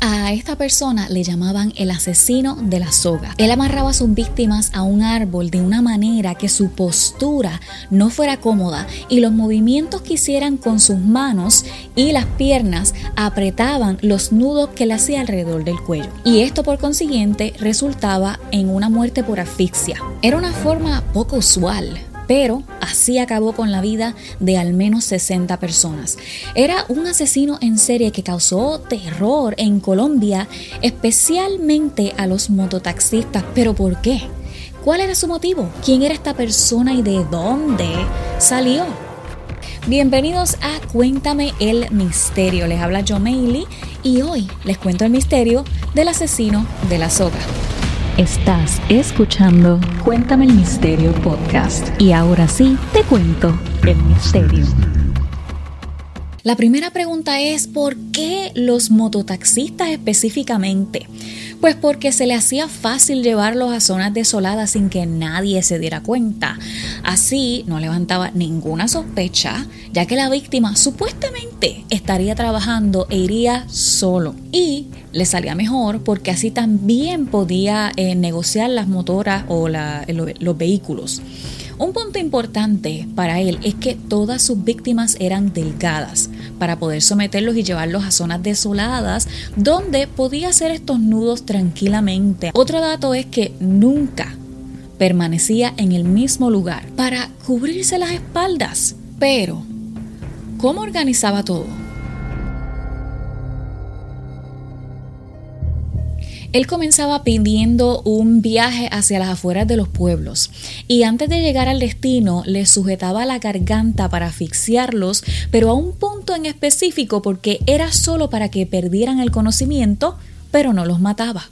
A esta persona le llamaban el asesino de la soga. Él amarraba a sus víctimas a un árbol de una manera que su postura no fuera cómoda y los movimientos que hicieran con sus manos y las piernas apretaban los nudos que le hacía alrededor del cuello. Y esto por consiguiente resultaba en una muerte por asfixia. Era una forma poco usual pero así acabó con la vida de al menos 60 personas. Era un asesino en serie que causó terror en Colombia, especialmente a los mototaxistas. ¿Pero por qué? ¿Cuál era su motivo? ¿Quién era esta persona y de dónde salió? Bienvenidos a Cuéntame el Misterio. Les habla Joe y hoy les cuento el misterio del asesino de la soga. Estás escuchando Cuéntame el Misterio Podcast. Y ahora sí, te cuento el misterio. La primera pregunta es, ¿por qué los mototaxistas específicamente? Pues porque se le hacía fácil llevarlos a zonas desoladas sin que nadie se diera cuenta. Así no levantaba ninguna sospecha, ya que la víctima supuestamente estaría trabajando e iría solo. Y le salía mejor porque así también podía eh, negociar las motoras o los vehículos. Un punto importante para él es que todas sus víctimas eran delgadas para poder someterlos y llevarlos a zonas desoladas donde podía hacer estos nudos tranquilamente. Otro dato es que nunca permanecía en el mismo lugar para cubrirse las espaldas. Pero, ¿cómo organizaba todo? Él comenzaba pidiendo un viaje hacia las afueras de los pueblos y antes de llegar al destino les sujetaba la garganta para asfixiarlos, pero a un punto en específico porque era solo para que perdieran el conocimiento, pero no los mataba.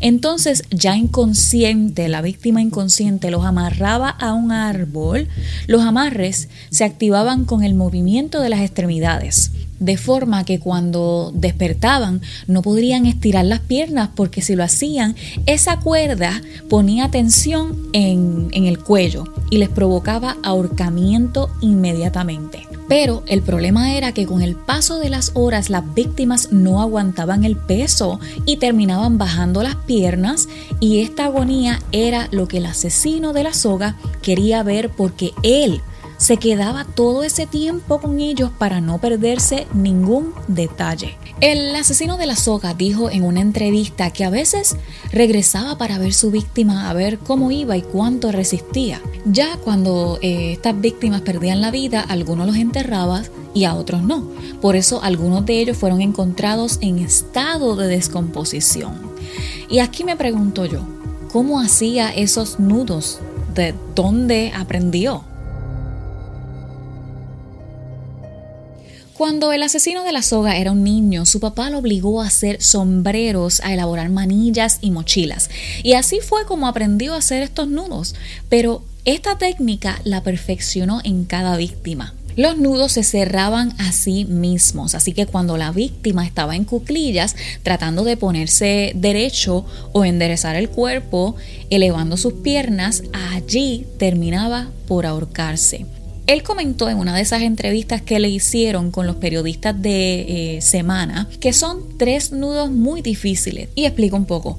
Entonces, ya inconsciente, la víctima inconsciente los amarraba a un árbol. Los amarres se activaban con el movimiento de las extremidades de forma que cuando despertaban no podrían estirar las piernas porque si lo hacían, esa cuerda ponía tensión en, en el cuello y les provocaba ahorcamiento inmediatamente. Pero el problema era que con el paso de las horas las víctimas no aguantaban el peso y terminaban bajando las piernas y esta agonía era lo que el asesino de la soga quería ver porque él se quedaba todo ese tiempo con ellos para no perderse ningún detalle. El asesino de la soga dijo en una entrevista que a veces regresaba para ver su víctima, a ver cómo iba y cuánto resistía. Ya cuando eh, estas víctimas perdían la vida, algunos los enterraba y a otros no. Por eso algunos de ellos fueron encontrados en estado de descomposición. Y aquí me pregunto yo, ¿cómo hacía esos nudos? ¿De dónde aprendió? Cuando el asesino de la soga era un niño, su papá lo obligó a hacer sombreros, a elaborar manillas y mochilas. Y así fue como aprendió a hacer estos nudos. Pero esta técnica la perfeccionó en cada víctima. Los nudos se cerraban a sí mismos, así que cuando la víctima estaba en cuclillas tratando de ponerse derecho o enderezar el cuerpo, elevando sus piernas, allí terminaba por ahorcarse. Él comentó en una de esas entrevistas que le hicieron con los periodistas de eh, Semana que son tres nudos muy difíciles y explico un poco.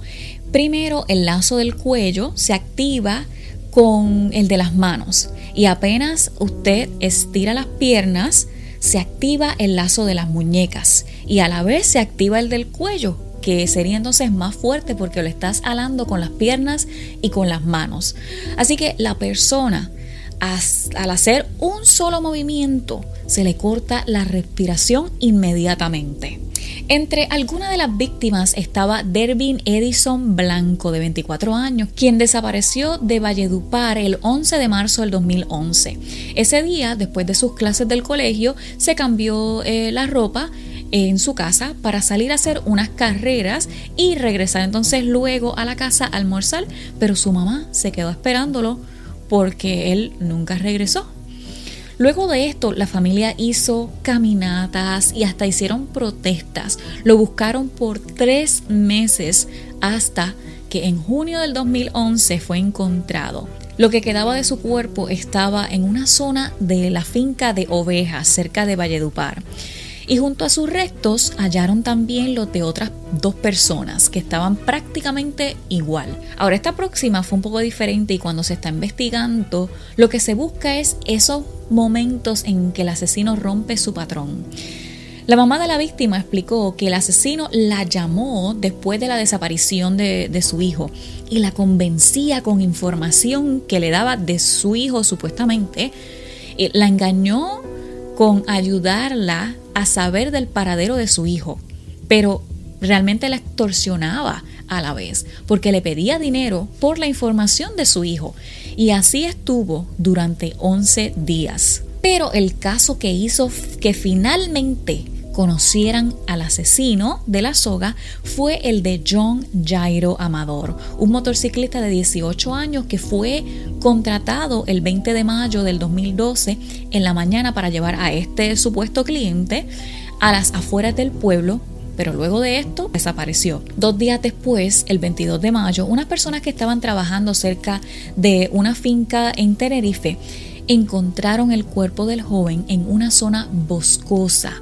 Primero, el lazo del cuello se activa con el de las manos y apenas usted estira las piernas, se activa el lazo de las muñecas y a la vez se activa el del cuello que sería entonces más fuerte porque lo estás alando con las piernas y con las manos. Así que la persona al hacer un solo movimiento se le corta la respiración inmediatamente. Entre algunas de las víctimas estaba Dervin Edison Blanco, de 24 años, quien desapareció de Valledupar el 11 de marzo del 2011. Ese día, después de sus clases del colegio, se cambió eh, la ropa en su casa para salir a hacer unas carreras y regresar entonces luego a la casa a almorzar, pero su mamá se quedó esperándolo porque él nunca regresó. Luego de esto, la familia hizo caminatas y hasta hicieron protestas. Lo buscaron por tres meses hasta que en junio del 2011 fue encontrado. Lo que quedaba de su cuerpo estaba en una zona de la finca de ovejas cerca de Valledupar. Y junto a sus restos hallaron también los de otras dos personas que estaban prácticamente igual. Ahora esta próxima fue un poco diferente y cuando se está investigando lo que se busca es esos momentos en que el asesino rompe su patrón. La mamá de la víctima explicó que el asesino la llamó después de la desaparición de, su hijo y la convencía con información que le daba de su hijo supuestamente. La engañó con ayudarla a saber del paradero de su hijo, pero realmente la extorsionaba a la vez, porque le pedía dinero por la información de su hijo. Y así estuvo durante 11 días. Pero el caso que hizo que finalmente conocieran al asesino de la soga fue el de John Jairo Amador, un motociclista de 18 años que fue contratado el 20 de mayo del 2012 en la mañana para llevar a este supuesto cliente a las afueras del pueblo pero luego de esto desapareció. Dos días después, el 22 de mayo, unas personas que estaban trabajando cerca de una finca en Tenerife encontraron el cuerpo del joven en una zona boscosa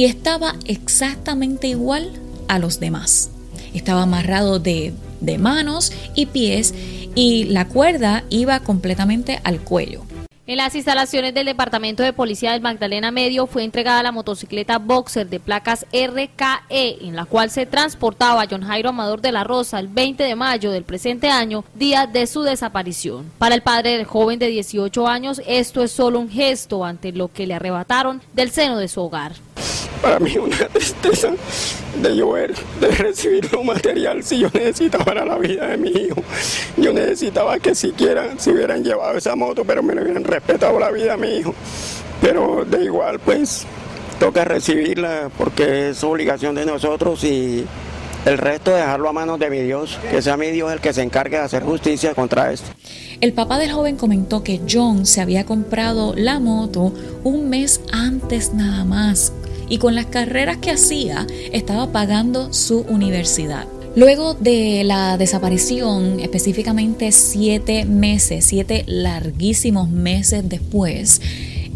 y estaba exactamente igual a los demás. Estaba amarrado de, manos y pies y la cuerda iba completamente al cuello. En las instalaciones del Departamento de Policía del Magdalena Medio fue entregada la motocicleta Boxer de placas RKE, en la cual se transportaba John Jairo Amador de la Rosa el 20 de mayo del presente año, día de su desaparición. Para el padre del joven de 18 años, esto es solo un gesto ante lo que le arrebataron del seno de su hogar para mí una tristeza de llover, de recibir lo material si yo necesitaba para la vida de mi hijo. Yo necesitaba que siquiera se hubieran llevado esa moto, pero me hubieran respetado la vida de mi hijo. Pero de igual, pues, toca recibirla porque es obligación de nosotros y el resto dejarlo a manos de mi Dios, que sea mi Dios el que se encargue de hacer justicia contra esto. El papá del joven comentó que John se había comprado la moto un mes antes nada más y con las carreras que hacía estaba pagando su universidad. Luego de la desaparición, específicamente siete meses, siete larguísimos meses después,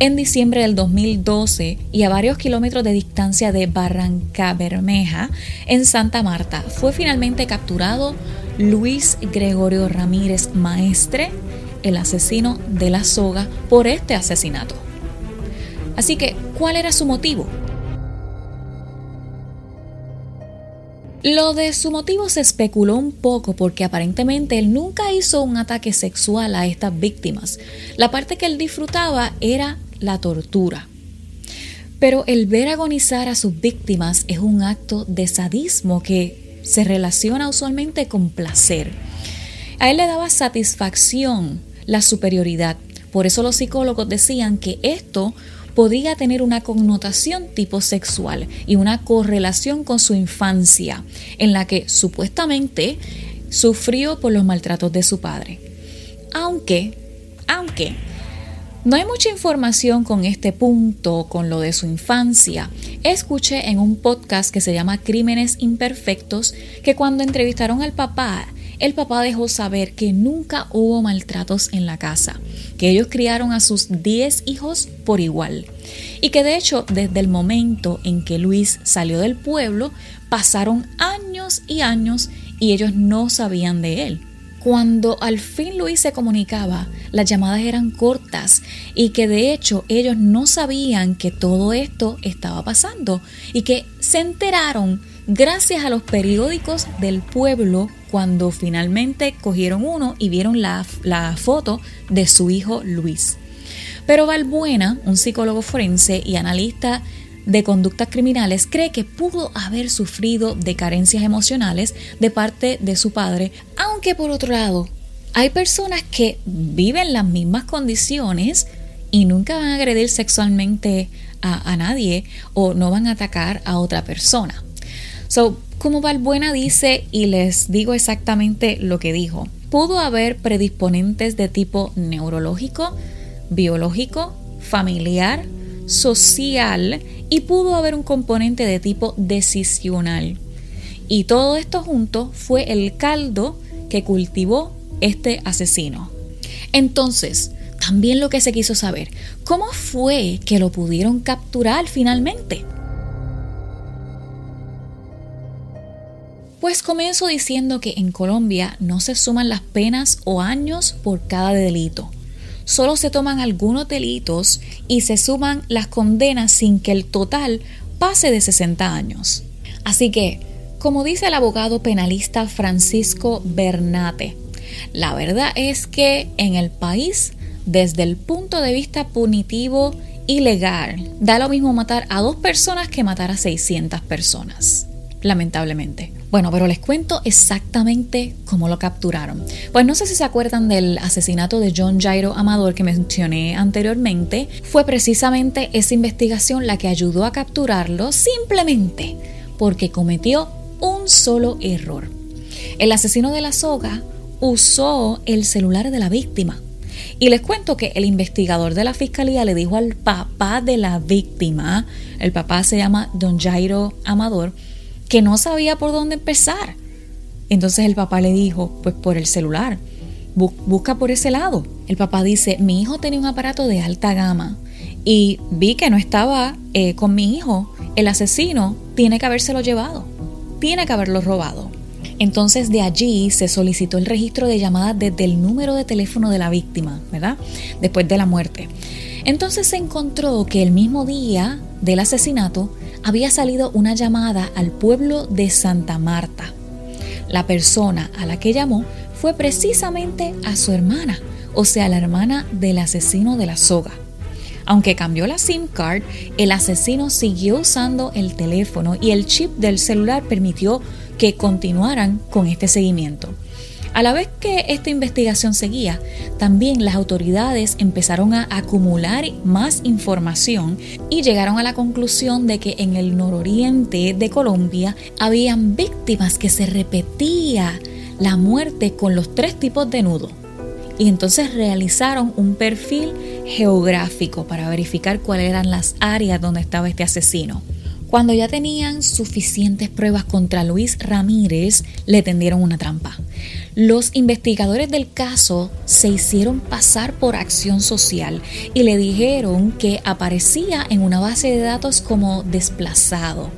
en diciembre del 2012 y a varios kilómetros de distancia de Barranca Bermeja, en Santa Marta, fue finalmente capturado Luis Gregorio Ramírez Maestre, el asesino de la soga, por este asesinato. Así que, ¿cuál era su motivo? Lo de su motivo se especuló un poco porque aparentemente él nunca hizo un ataque sexual a estas víctimas. La parte que él disfrutaba era la tortura. Pero el ver agonizar a sus víctimas es un acto de sadismo que se relaciona usualmente con placer. A él le daba satisfacción la superioridad. Por eso los psicólogos decían que esto podría tener una connotación tipo sexual y una correlación con su infancia, en la que supuestamente sufrió por los maltratos de su padre. Aunque, aunque, no hay mucha información con este punto, con lo de su infancia. Escuché en un podcast que se llama Crímenes Imperfectos que cuando entrevistaron al papá, el papá dejó saber que nunca hubo maltratos en la casa, que ellos criaron a sus 10 hijos por igual y que de hecho desde el momento en que Luis salió del pueblo pasaron años y años y ellos no sabían de él. Cuando al fin Luis se comunicaba, las llamadas eran cortas y que de hecho ellos no sabían que todo esto estaba pasando y que se enteraron gracias a los periódicos del pueblo cuando finalmente cogieron uno y vieron la, la foto de su hijo Luis. Pero Valbuena, un psicólogo forense y analista de conductas criminales, cree que pudo haber sufrido de carencias emocionales de parte de su padre, aunque por otro lado, hay personas que viven las mismas condiciones y nunca van a agredir sexualmente a, a nadie o no van a atacar a otra persona. So, como Valbuena dice, y les digo exactamente lo que dijo, pudo haber predisponentes de tipo neurológico, biológico, familiar, social y pudo haber un componente de tipo decisional. Y todo esto junto fue el caldo que cultivó este asesino. Entonces, también lo que se quiso saber, ¿cómo fue que lo pudieron capturar finalmente? Pues comienzo diciendo que en Colombia no se suman las penas o años por cada delito. Solo se toman algunos delitos y se suman las condenas sin que el total pase de 60 años. Así que, como dice el abogado penalista Francisco Bernate, la verdad es que en el país, desde el punto de vista punitivo y legal, da lo mismo matar a dos personas que matar a 600 personas lamentablemente. Bueno, pero les cuento exactamente cómo lo capturaron. Pues no sé si se acuerdan del asesinato de John Jairo Amador que mencioné anteriormente. Fue precisamente esa investigación la que ayudó a capturarlo simplemente porque cometió un solo error. El asesino de la soga usó el celular de la víctima. Y les cuento que el investigador de la fiscalía le dijo al papá de la víctima, el papá se llama Don Jairo Amador, que no sabía por dónde empezar. Entonces el papá le dijo, pues por el celular, busca por ese lado. El papá dice, mi hijo tenía un aparato de alta gama y vi que no estaba eh, con mi hijo. El asesino tiene que habérselo llevado, tiene que haberlo robado. Entonces de allí se solicitó el registro de llamadas desde el número de teléfono de la víctima, ¿verdad? Después de la muerte. Entonces se encontró que el mismo día del asesinato había salido una llamada al pueblo de Santa Marta. La persona a la que llamó fue precisamente a su hermana, o sea, la hermana del asesino de la soga. Aunque cambió la SIM card, el asesino siguió usando el teléfono y el chip del celular permitió que continuaran con este seguimiento. A la vez que esta investigación seguía, también las autoridades empezaron a acumular más información y llegaron a la conclusión de que en el nororiente de Colombia habían víctimas que se repetía la muerte con los tres tipos de nudo. Y entonces realizaron un perfil geográfico para verificar cuáles eran las áreas donde estaba este asesino. Cuando ya tenían suficientes pruebas contra Luis Ramírez, le tendieron una trampa. Los investigadores del caso se hicieron pasar por acción social y le dijeron que aparecía en una base de datos como desplazado,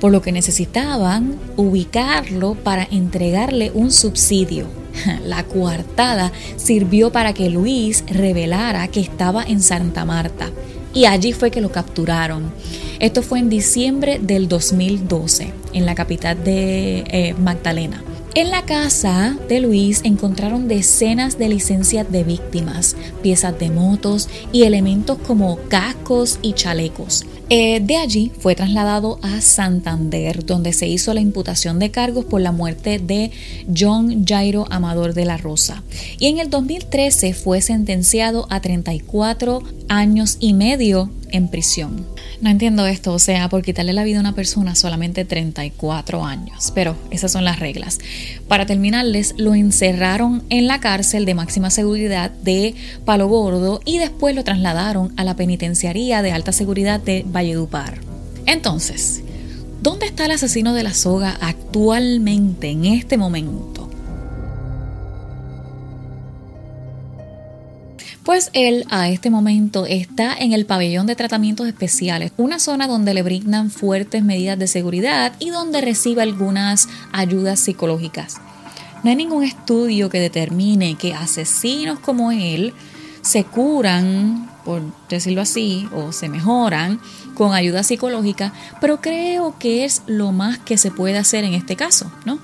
por lo que necesitaban ubicarlo para entregarle un subsidio. La coartada sirvió para que Luis revelara que estaba en Santa Marta y allí fue que lo capturaron. Esto fue en diciembre del 2012 en la capital de eh, Magdalena. En la casa de Luis encontraron decenas de licencias de víctimas, piezas de motos y elementos como cascos y chalecos. Eh, de allí fue trasladado a Santander, donde se hizo la imputación de cargos por la muerte de John Jairo Amador de la Rosa. Y en el 2013 fue sentenciado a 34 años y medio en prisión. No entiendo esto, o sea, por quitarle la vida a una persona solamente 34 años, pero esas son las reglas. Para terminarles, lo encerraron en la cárcel de máxima seguridad de Palo Gordo y después lo trasladaron a la penitenciaría de alta seguridad de Valledupar. Entonces, ¿dónde está el asesino de la soga actualmente, en este momento? Pues él a este momento está en el pabellón de tratamientos especiales, una zona donde le brindan fuertes medidas de seguridad y donde recibe algunas ayudas psicológicas. No hay ningún estudio que determine que asesinos como él se curan, por decirlo así, o se mejoran con ayuda psicológica, pero creo que es lo más que se puede hacer en este caso, ¿no?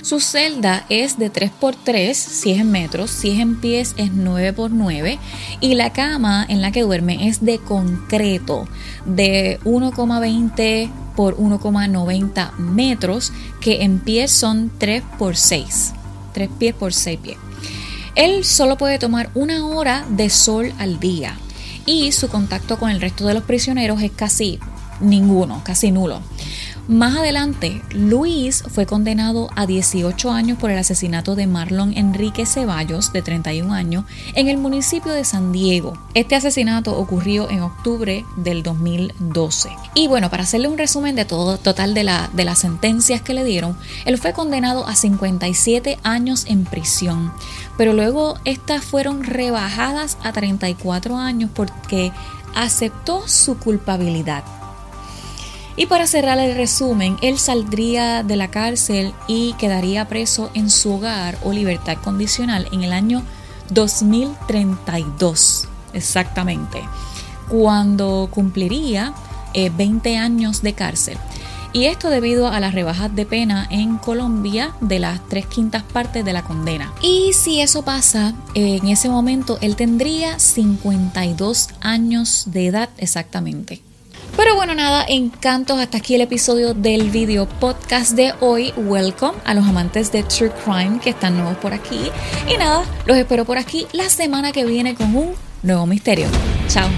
Su celda es de 3x3, si es en metros, si es en pies es 9x9 y la cama en la que duerme es de concreto de 1,20 por 1,90 metros que en pies son 3x6, 3 pies por 6 pies. Él solo puede tomar una hora de sol al día y su contacto con el resto de los prisioneros es casi ninguno, casi nulo. Más adelante, Luis fue condenado a 18 años por el asesinato de Marlon Enrique Ceballos, de 31 años, en el municipio de San Diego. Este asesinato ocurrió en octubre del 2012. Y bueno, para hacerle un resumen de todo total de, la, de las sentencias que le dieron, él fue condenado a 57 años en prisión, pero luego estas fueron rebajadas a 34 años porque aceptó su culpabilidad. Y para cerrar el resumen, él saldría de la cárcel y quedaría preso en su hogar o libertad condicional en el año 2032, exactamente, cuando cumpliría 20 eh, años de cárcel. Y esto debido a las rebajas de pena en Colombia de las tres quintas partes de la condena. Y si eso pasa, en ese momento él tendría 52 años de edad exactamente. Pero bueno, nada, encantos. Hasta aquí el episodio del video podcast de hoy. Welcome a los amantes de True Crime que están nuevos por aquí. Y nada, los espero por aquí la semana que viene con un nuevo misterio. Chao.